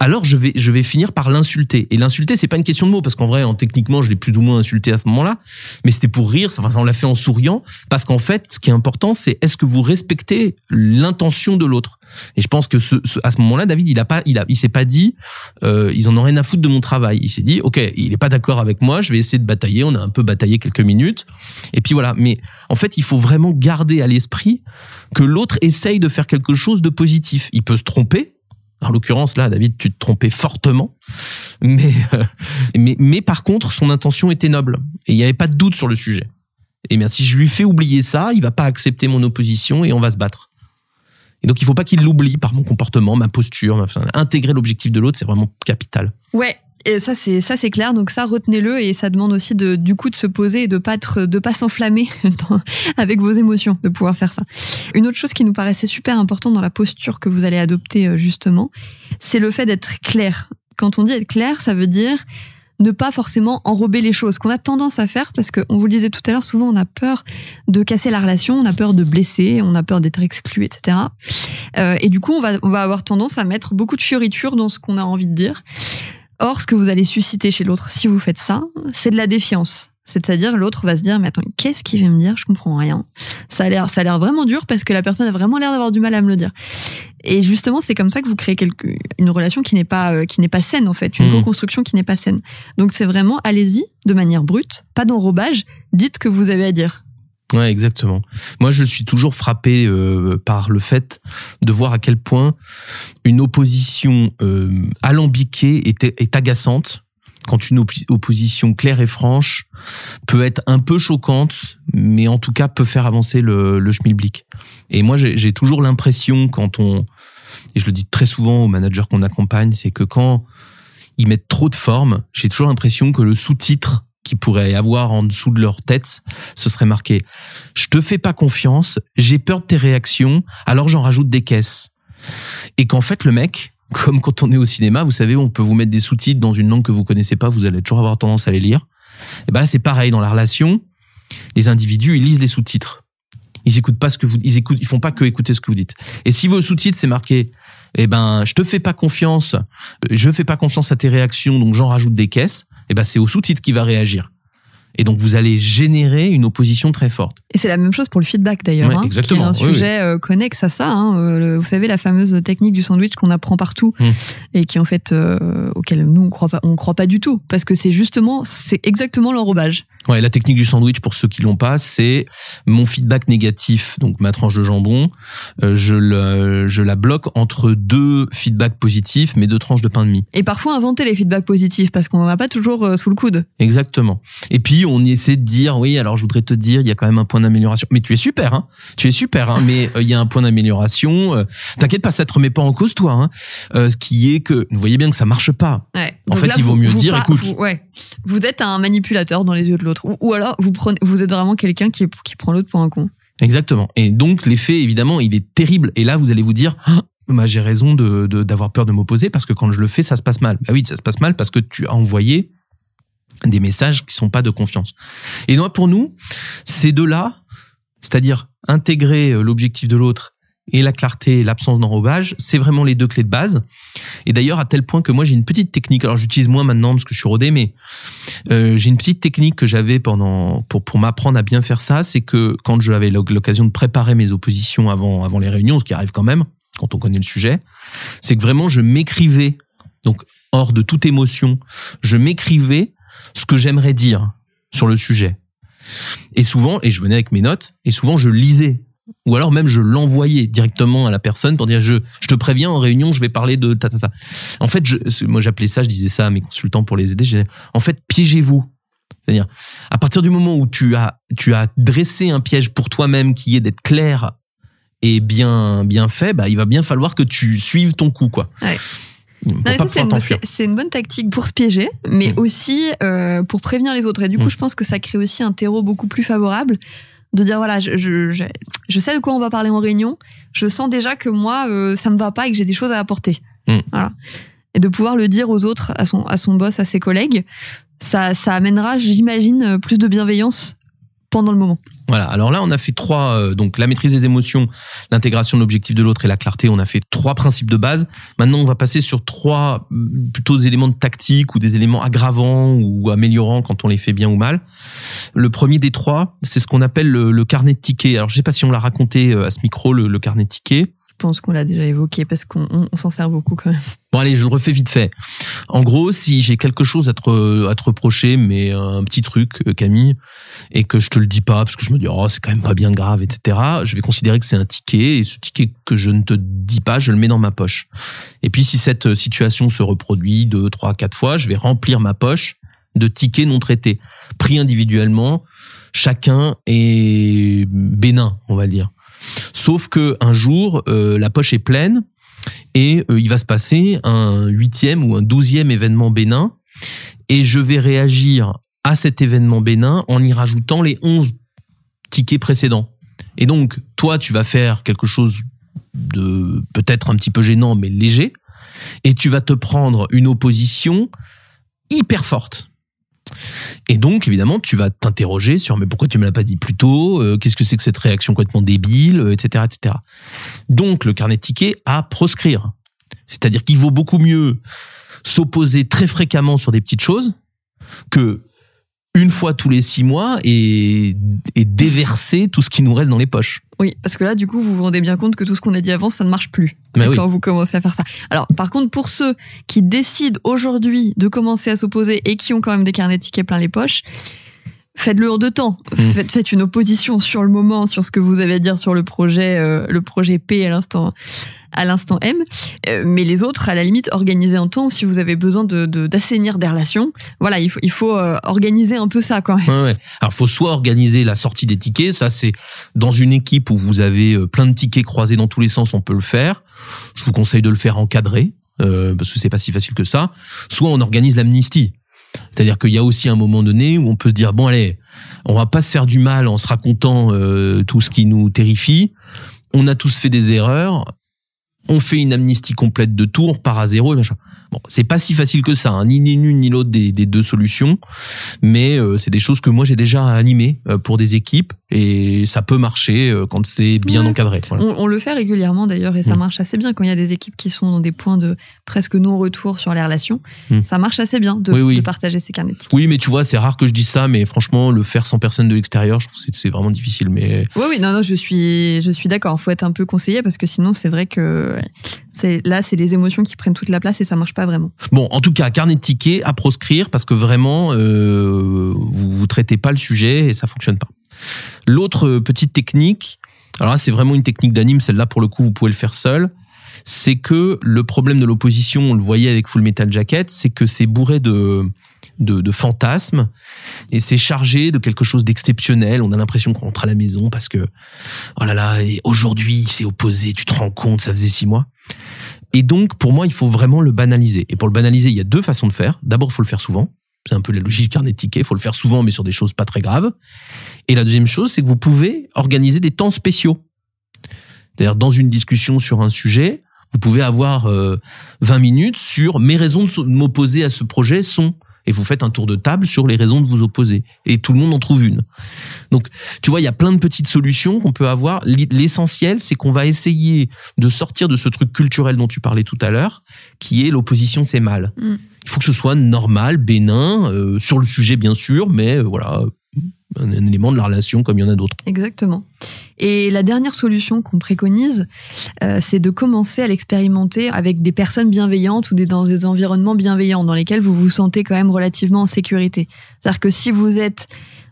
alors je vais je vais finir par l'insulter. Et l'insulter, c'est pas une question de mots parce qu'en vrai, en techniquement, je l'ai plus ou moins insulté à ce moment-là, mais c'était pour rire. Enfin, on l'a fait en souriant parce qu'en fait, ce qui est important, c'est est-ce que vous respectez l'intention de l'autre? Et je pense que ce, ce- à ce moment-là, David, il a pas, il a, il s'est pas dit, euh, ils en ont rien à foutre de mon travail. Il s'est dit, ok, il est pas d'accord avec moi, je vais essayer de batailler. On a un peu bataillé quelques minutes, et puis voilà. Mais en fait, il faut vraiment garder à l'esprit que l'autre essaye de faire quelque chose de positif. Il peut se tromper. En l'occurrence, là, David, tu te trompais fortement. Mais, euh, mais, mais par contre, son intention était noble. Et il n'y avait pas de doute sur le sujet. Et bien, si je lui fais oublier ça, il va pas accepter mon opposition et on va se battre. Et donc, il faut pas qu'il l'oublie par mon comportement, ma posture. ma- intégrer l'objectif de l'autre, c'est vraiment capital. Ouais. Et ça c'est ça c'est clair donc ça retenez-le et ça demande aussi de du coup de se poser et de pas être de pas s'enflammer <laughs> avec vos émotions de pouvoir faire ça. Une autre chose qui nous paraissait super importante dans la posture que vous allez adopter euh, justement, c'est le fait d'être clair. Quand on dit être clair, ça veut dire ne pas forcément enrober les choses, qu'on a tendance à faire parce qu'on vous le disait tout à l'heure, souvent on a peur de casser la relation, on a peur de blesser, on a peur d'être exclu, etc. Euh, et du coup, on va, on va avoir tendance à mettre beaucoup de fioritures dans ce qu'on a envie de dire. Or, ce que vous allez susciter chez l'autre, si vous faites ça, c'est de la défiance. C'est-à-dire, l'autre va se dire, mais attends, qu'est-ce qu'il vient me dire? Je comprends rien. Ça a l'air, ça a l'air vraiment dur parce que la personne a vraiment l'air d'avoir du mal à me le dire. Et justement, c'est comme ça que vous créez quelque, une relation qui n'est pas, euh, qui n'est pas saine en fait, une Mhm. co-construction qui n'est pas saine. Donc, c'est vraiment, allez-y de manière brute, pas d'enrobage. Dites ce que vous avez à dire. Ouais, exactement. Moi, je suis toujours frappé euh, par le fait de voir à quel point une opposition euh, alambiquée est, est agaçante quand une opposition claire et franche peut être un peu choquante, mais en tout cas peut faire avancer le, le schmilblick. Et moi, j'ai toujours l'impression quand on, et je le dis très souvent aux managers qu'on accompagne, c'est que quand ils mettent trop de forme, j'ai toujours l'impression que le sous-titre qu'ils pourraient avoir en dessous de leur tête, ce serait marqué Je te fais pas confiance, j'ai peur de tes réactions, alors j'en rajoute des caisses. Et qu'en fait, le mec, comme quand on est au cinéma, vous savez, on peut vous mettre des sous-titres dans une langue que vous connaissez pas, vous allez toujours avoir tendance à les lire. Et ben là, c'est pareil dans la relation. Les individus, ils lisent les sous-titres. Ils écoutent pas ce que vous, ils écoutent, ils font pas que écouter ce que vous dites. Et si vos sous-titres c'est marqué, eh ben, je te fais pas confiance, je fais pas confiance à tes réactions, donc j'en rajoute des caisses. Eh ben, c'est au sous-titre qui va réagir. Et donc vous allez générer une opposition très forte. Et c'est la même chose pour le feedback d'ailleurs. Ouais, hein, exactement, Qui est un oui, sujet euh, connexe à ça. hein, euh, le- vous savez la fameuse technique du sandwich qu'on apprend partout Hmm. et qui en fait euh, auquel nous on croit pas, on croit pas du tout parce que c'est justement c'est exactement l'enrobage. Ouais, la technique du sandwich, pour ceux qui l'ont pas, c'est mon feedback négatif, donc ma tranche de jambon, euh, je, le, je la bloque entre deux feedbacks positifs, mais deux tranches de pain de mie. Et parfois inventer les feedbacks positifs parce qu'on en a pas toujours euh, sous le coude. Exactement. Et puis on essaie de dire, oui, alors je voudrais te dire, il y a quand même un point d'amélioration. Mais tu es super, hein Tu es super, hein Mais euh, il y a un point d'amélioration. euh, T'inquiète pas, ça te remet pas en cause, toi. Hein Euh, ce qui est que, vous voyez bien que ça marche pas. Ouais. En Donc fait, là, il vaut mieux dire, écoute. vous- ouais, vous êtes un manipulateur dans les yeux de l'autre, ou, alors vous êtes vraiment quelqu'un qui, qui prend l'autre pour un con. Exactement. Et donc l'effet, évidemment, il est terrible. Et là, vous allez vous dire, Ah, bah, j'ai raison d'avoir peur de m'opposer parce que quand je le fais, ça se passe mal. Bah oui, ça se passe mal parce que tu as envoyé des messages qui sont pas de confiance. Et donc pour nous, ces deux-là, c'est-à-dire intégrer euh, l'objectif de l'autre et la clarté, l'absence d'enrobage, c'est vraiment les deux clés de base. Et d'ailleurs, à tel point que moi, j'ai une petite technique. Alors, j'utilise moins maintenant parce que je suis rodé, mais euh, j'ai une petite technique que j'avais pendant pour m'apprendre à bien faire ça, c'est que quand j'avais l'oc- l'occasion de préparer mes oppositions avant avant les réunions, ce qui arrive quand même quand on connaît le sujet, c'est que vraiment je m'écrivais donc hors de toute émotion, je m'écrivais ce que j'aimerais dire sur le sujet. Et souvent, et je venais avec mes notes, et souvent je lisais. Ou alors même je l'envoyais directement à la personne pour dire je, je te préviens en réunion je vais parler de ta ta ta. En fait je, moi j'appelais ça je disais ça à mes consultants pour les aider je disais en fait piégez-vous c'est-à-dire à partir du moment où tu as tu as dressé un piège pour toi-même qui est d'être clair et bien bien fait bah il va bien falloir que tu suives ton coup quoi. Ouais. C'est une, bonne tactique pour se piéger, mais aussi euh, pour prévenir les autres. Et du coup, Mm. je pense que ça crée aussi un terreau beaucoup plus favorable de dire voilà, je, je, je, je sais de quoi on va parler en réunion. Je sens déjà que moi, euh, ça me va pas et que j'ai des choses à apporter. Mm. Voilà. Et de pouvoir le dire aux autres, à son, à son boss, à ses collègues, ça, ça amènera, j'imagine, plus de bienveillance pendant le moment. Voilà. Alors là, on a fait trois. euh, donc la maîtrise des émotions, l'intégration de l'objectif de l'autre et la clarté. On a fait trois principes de base. Maintenant, on va passer sur trois mm, plutôt des éléments de tactique ou des éléments aggravants ou améliorants quand on les fait bien ou mal. Le premier des trois, c'est ce qu'on appelle le, le carnet de tickets. Alors je sais pas si on l'a raconté euh, à ce micro, le, le carnet de tickets. Je pense qu'on l'a déjà évoqué parce qu'on on- on s'en sert beaucoup quand même. Bon allez, je le refais vite fait. En gros, si j'ai quelque chose à te, à te reprocher, mais un petit truc, euh, Camille, et que je te le dis pas parce que je me dis oh c'est quand même pas bien grave, etc. Je vais considérer que c'est un ticket et ce ticket que je ne te dis pas, je le mets dans ma poche. Et puis si cette euh, situation se reproduit deux, trois, quatre fois, je vais remplir ma poche de tickets non traités, pris individuellement. Chacun est bénin, on va dire. Sauf que un jour, euh, la poche est pleine et euh, il va se passer un huitième ou un douzième événement bénin et je vais réagir à cet événement bénin en y rajoutant les 11 tickets précédents. Et donc, toi, tu vas faire quelque chose de peut-être un petit peu gênant, mais léger, et tu vas te prendre une opposition hyper forte. Et donc, évidemment, tu vas t'interroger sur mais pourquoi tu me l'as pas dit plus tôt Euh, Qu'est-ce que c'est que cette réaction complètement débile, euh, etc., etc. Donc, le carnet de à proscrire. C'est-à-dire qu'il vaut beaucoup mieux s'opposer très fréquemment sur des petites choses que une fois tous les six mois et, et déverser tout ce qui nous reste dans les poches. Oui, parce que là, du coup, vous vous rendez bien compte que tout ce qu'on a dit avant, ça ne marche plus Mais oui. quand vous commencez à faire ça. Alors, par contre, pour ceux qui décident aujourd'hui de commencer à s'opposer et qui ont quand même des carnets de tickets plein les poches, faites-le en deux temps. Faites, faites une opposition sur le moment, sur ce que vous avez à dire sur le projet, euh, le projet P à l'instant à l'instant M. Euh, mais les autres, à la limite, organisez un temps si vous avez besoin de de- d'assainir des relations. Voilà, il faut il faut euh, organiser un peu ça quand même. Ouais, ouais. Alors, faut soit organiser la sortie des tickets. Ça, c'est dans une équipe où vous avez euh, plein de tickets croisés dans tous les sens, on peut le faire. Je vous conseille de le faire encadré, euh, parce que c'est pas si facile que ça. Soit on organise l'amnistie. C'est-à-dire qu'il y a aussi un moment donné où on peut se dire bon allez, on va pas se faire du mal en se racontant euh, tout ce qui nous terrifie. On a tous fait des erreurs. On fait une amnistie complète de tout, on repart à zéro et machin. Bon, c'est pas si facile que ça, hein, ni l'une ni l'autre des, des deux solutions, mais euh, c'est des choses que moi j'ai déjà animées euh, pour des équipes et ça peut marcher euh, quand c'est bien Ouais. encadré. Voilà. On, on le fait régulièrement d'ailleurs et ça Mm. marche assez bien quand il y a des équipes qui sont dans des points de presque non-retour sur les relations. Mm. Ça marche assez bien de, Oui, oui. de partager ces carnets. Oui, mais tu vois, c'est rare que je dise ça, mais franchement, le faire sans personne de l'extérieur, je trouve que c'est- c'est vraiment difficile. Mais Oui, oui, non, non, je suis, je suis d'accord. Faut être un peu conseillé parce que sinon, c'est vrai que c'est là, c'est les émotions qui prennent toute la place et ça marche pas vraiment. Bon, en tout cas, carnet de tickets à proscrire parce que vraiment, euh, vous vous traitez pas le sujet et ça fonctionne pas. L'autre petite technique, alors là, c'est vraiment une technique d'anime. Celle-là, pour le coup, vous pouvez le faire seul. C'est que le problème de l'opposition, on le voyait avec Full Metal Jacket, c'est que c'est bourré de de, de fantasmes et c'est chargé de quelque chose d'exceptionnel. On a l'impression qu'on rentre à la maison parce que oh là là, aujourd'hui c'est opposé. Tu te rends compte, ça faisait six mois. Et donc, pour moi, il faut vraiment le banaliser. Et pour le banaliser, il y a deux façons de faire. D'abord, il faut le faire souvent. C'est un peu la logique carnet de tickets. Il faut le faire souvent, mais sur des choses pas très graves. Et la deuxième chose, c'est que vous pouvez organiser des temps spéciaux. C'est-à-dire, dans une discussion sur un sujet, vous pouvez avoir euh, 20 minutes sur mes raisons de m'opposer à ce projet sont. Et vous faites un tour de table sur les raisons de vous opposer. Et tout le monde en trouve une. Donc, tu vois, il y a plein de petites solutions qu'on peut avoir. L'essentiel, c'est qu'on va essayer de sortir de ce truc culturel dont tu parlais tout à l'heure, qui est l'opposition, c'est mal. Mm. Il faut que ce soit normal, bénin, euh, sur le sujet bien sûr, mais euh, voilà, un, élément de la relation comme il y en a d'autres. Exactement. Et la dernière solution qu'on préconise, euh, c'est de commencer à l'expérimenter avec des personnes bienveillantes ou dans des environnements bienveillants dans lesquels vous vous sentez quand même relativement en sécurité. C'est-à-dire que si vous êtes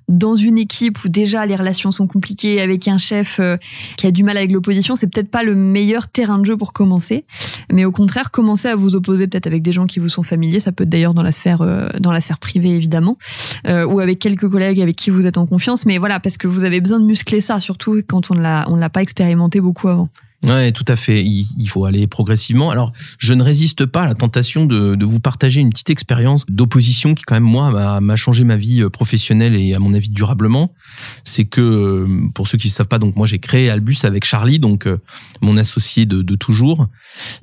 dans une équipe où déjà les relations sont compliquées avec un chef euh, qui a du mal avec l'opposition, c'est peut-être pas le meilleur terrain de jeu pour commencer. Mais au contraire, commencez à vous opposer peut-être avec des gens qui vous sont familiers. Ça peut être d'ailleurs dans la sphère euh, dans la sphère privée évidemment, euh, ou avec quelques collègues avec qui vous êtes en confiance. Mais voilà, parce que vous avez besoin de muscler ça, surtout quand on l'a on l'a pas expérimenté beaucoup avant. Ouais, tout à fait. Il, faut aller progressivement. Alors, je ne résiste pas à la tentation de, de vous partager une petite expérience d'opposition qui, quand même, moi, m'a- changé ma vie euh, professionnelle et, à mon avis, durablement. C'est que, euh, pour ceux qui ne savent pas, donc moi, j'ai créé Albus avec Charlie, donc euh, mon associé de, de toujours,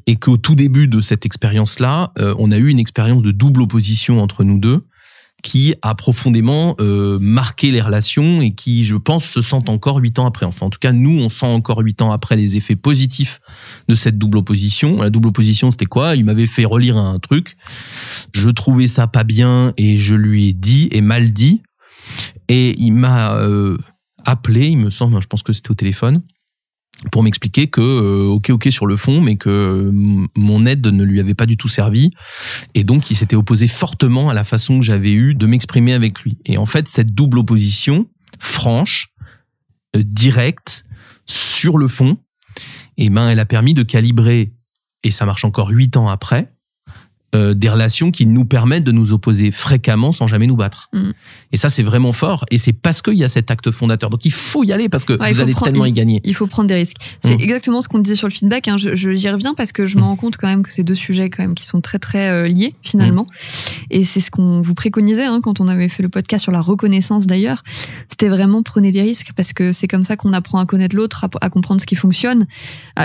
et qu'au tout début de cette expérience-là, on a eu une expérience de double opposition entre nous deux qui a profondément euh, marqué les relations et qui, je pense, se sentent encore huit ans après. Enfin, en tout cas, nous, on sent encore huit ans après les effets positifs de cette double opposition. La double opposition, c'était quoi? Il m'avait fait relire un truc. Je trouvais ça pas bien et je lui ai dit et mal dit. Et il m'a euh, appelé, il me semble, je pense que c'était au téléphone, pour m'expliquer que euh, ok ok sur le fond mais que euh, mon aide ne lui avait pas du tout servi. Et donc il s'était opposé fortement à la façon que j'avais eu de m'exprimer avec lui. Et en fait cette double opposition franche euh, directe sur le fond et ben elle a permis de calibrer et ça marche encore huit ans après euh, des relations qui nous permettent de nous opposer fréquemment sans jamais nous battre. Mm. Et ça, c'est vraiment fort. Et c'est parce qu'il y a cet acte fondateur. Donc il faut y aller parce que Ouais, vous allez prendre- tellement y gagner. Il faut prendre des risques. C'est Mm. exactement ce qu'on disait sur le feedback. Hein. Je, je- j'y reviens parce que je me rends compte quand même que c'est deux sujets quand même qui sont très très euh, liés finalement. Et c'est ce qu'on vous préconisait hein, quand on avait fait le podcast sur la reconnaissance d'ailleurs. C'était vraiment prenez des risques parce que c'est comme ça qu'on apprend à connaître l'autre, à, à comprendre ce qui fonctionne,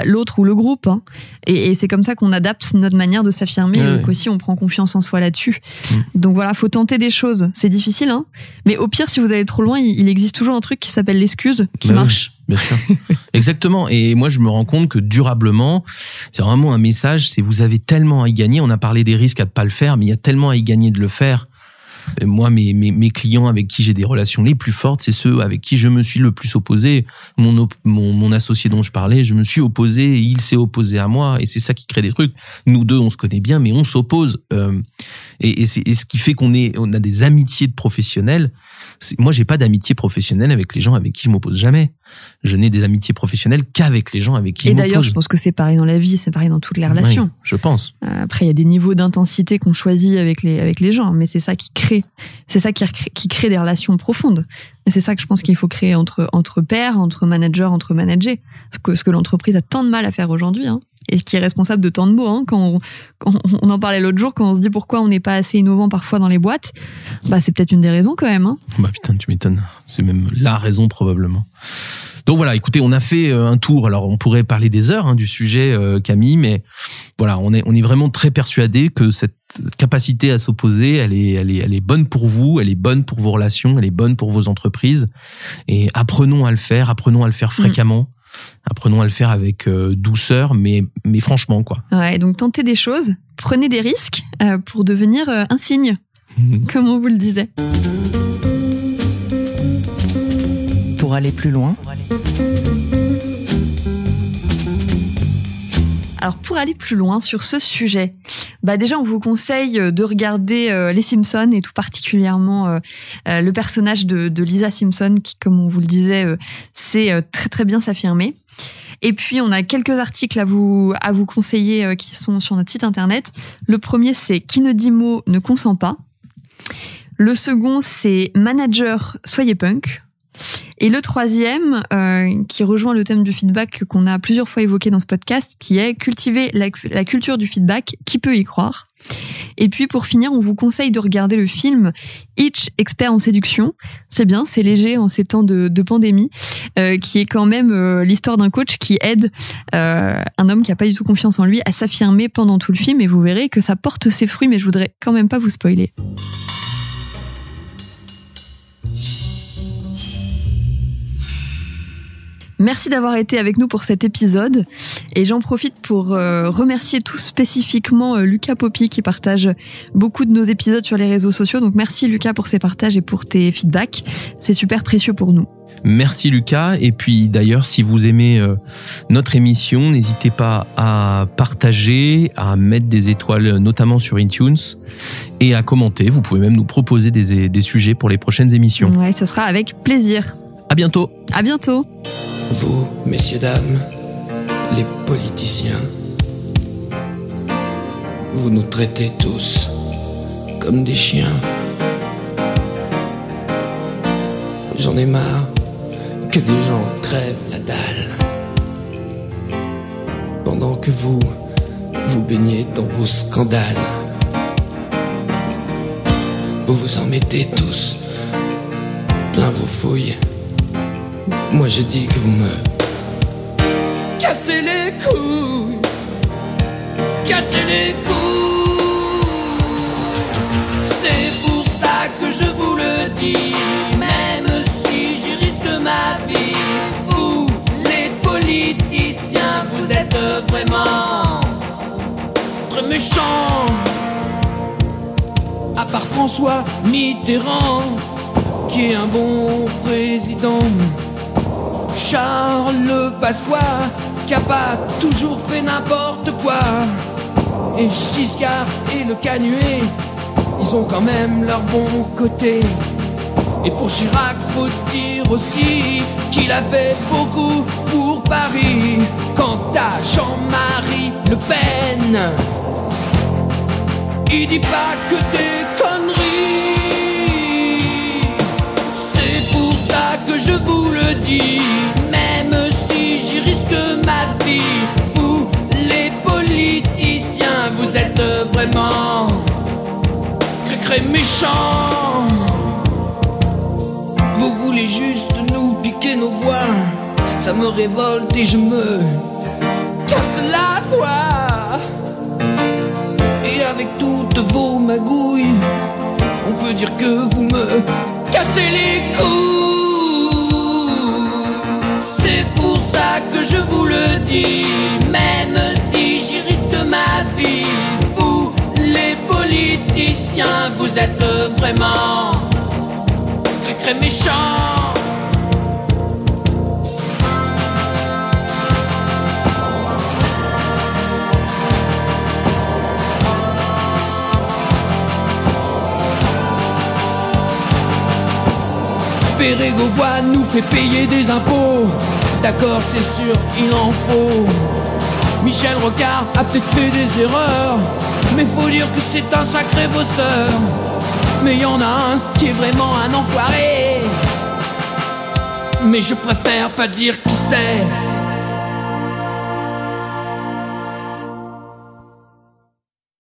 l'autre ou le groupe. hein. Et, et c'est comme ça qu'on adapte notre manière de s'affirmer Ouais, ouais. On prend confiance en soi là-dessus. Mm. Donc voilà, faut tenter des choses. C'est difficile, hein. Mais au pire, si vous allez trop loin, il, existe toujours un truc qui s'appelle l'excuse qui Bah oui, marche. bien sûr. <laughs> Exactement. Et moi, je me rends compte que durablement, c'est vraiment un message, c'est vous avez tellement à y gagner. On a parlé des risques à ne pas le faire, mais il y a tellement à y gagner de le faire. Et moi, mes, mes, mes clients avec qui j'ai des relations les plus fortes, c'est ceux avec qui je me suis le plus opposé. Mon, mon, mon associé dont je parlais, je me suis opposé, et il s'est opposé à moi, et c'est ça qui crée des trucs. Nous deux, on se connaît bien, mais on s'oppose. Euh, Et, et c'est et ce qui fait qu'on est, on a des amitiés de professionnels. Moi, j'ai pas d'amitié professionnelle avec les gens avec qui je m'oppose jamais. Je n'ai des amitiés professionnelles qu'avec les gens avec qui Et je d'ailleurs, m'oppose. je pense que c'est pareil dans la vie, c'est pareil dans toutes les relations. Oui, je pense. Euh, Après, il y a des niveaux d'intensité qu'on choisit avec les, avec les gens, mais c'est ça qui crée, c'est ça qui crée des relations profondes. Et c'est ça que je pense qu'il faut créer entre, entre pairs, entre managers, entre managers. Ce que, ce que l'entreprise a tant de mal à faire aujourd'hui, hein, et qui est responsable de tant de mots. Hein, quand, on, quand on en parlait l'autre jour, quand on se dit pourquoi on n'est pas assez innovant parfois dans les boîtes, bah, c'est peut-être une des raisons quand même. Hein. Bah putain, tu m'étonnes. C'est même la raison probablement. Donc voilà, écoutez, on a fait euh, un tour. Alors on pourrait parler des heures hein, du sujet, euh, Camille, mais voilà, on est on est vraiment très persuadé que cette capacité à s'opposer, elle est elle est elle est bonne pour vous, elle est bonne pour vos relations, elle est bonne pour vos entreprises. Et apprenons à le faire, apprenons à le faire fréquemment, apprenons à le faire avec euh, douceur, mais mais franchement quoi. Ouais, donc tentez des choses, prenez des risques euh, pour devenir euh, un signe, comme on vous le disait. Pour aller plus loin, Alors pour aller plus loin sur ce sujet, bah déjà on vous conseille euh, de regarder euh, les Simpsons et tout particulièrement euh, le personnage de, Lisa Simpson qui, comme on vous le disait, sait très très bien s'affirmer. Et puis on a quelques articles à vous conseiller qui sont sur notre site internet. Le premier c'est qui ne dit mot ne consent pas. Le second c'est manager soyez punk. Et le troisième, euh, qui rejoint le thème du feedback qu'on a plusieurs fois évoqué dans ce podcast, qui est cultiver la, culture du feedback, qui peut y croire? Et puis pour finir, on vous conseille de regarder le film Hitch, expert en séduction. C'est bien, c'est léger en ces temps de, pandémie, euh, qui est quand même euh, l'histoire d'un coach qui aide un homme qui a pas du tout confiance en lui à s'affirmer pendant tout le film. Et vous verrez que ça porte ses fruits, mais je voudrais quand même pas vous spoiler. Merci d'avoir été avec nous pour cet épisode et j'en profite pour euh, remercier tout spécifiquement euh, Lucas Poppy qui partage beaucoup de nos épisodes sur les réseaux sociaux. Donc merci Lucas pour ces partages et pour tes feedbacks. C'est super précieux pour nous. Merci Lucas. Et puis d'ailleurs, si vous aimez euh, notre émission, n'hésitez pas à partager, à mettre des étoiles, notamment sur iTunes, et à commenter. Vous pouvez même nous proposer des, des sujets pour les prochaines émissions. Ouais, ce sera avec plaisir. À bientôt. À bientôt. Vous, messieurs, dames, les politiciens, vous nous traitez tous comme des chiens. J'en ai marre que des gens crèvent la dalle. Pendant que vous, vous baignez dans vos scandales. Vous vous en mettez tous plein vos fouilles. Moi je dis que vous me cassez les couilles, cassez les couilles. C'est pour ça que je vous le dis, même si j'y risque ma vie. Vous, les politiciens, vous êtes vraiment très méchants. À part François Mitterrand, qui est un bon président. Charles Pasqua, qui a pas toujours fait n'importe quoi. Et Giscard et le Canuet, ils ont quand même leur bon côté. Et pour Chirac, faut dire aussi qu'il a fait beaucoup pour Paris. Quant à Jean-Marie Le Pen, il dit pas que des conneries. C'est pour ça que je vous le vraiment très très méchants. Vous voulez juste nous piquer nos voix, ça me révolte et je me casse la voix. Et avec toutes vos magouilles, on peut dire que vous me cassez les couilles. C'est pour ça que je vous le dis, même si j'y risque ma vie politiciens, vous êtes vraiment très très méchants. Pérégovois nous fait payer des impôts. D'accord, c'est sûr, il en faut. Michel Rocard a peut-être fait des erreurs mais faut dire que c'est un sacré bosseur. Mais y en a un qui est vraiment un enfoiré. Mais je préfère pas dire qui c'est.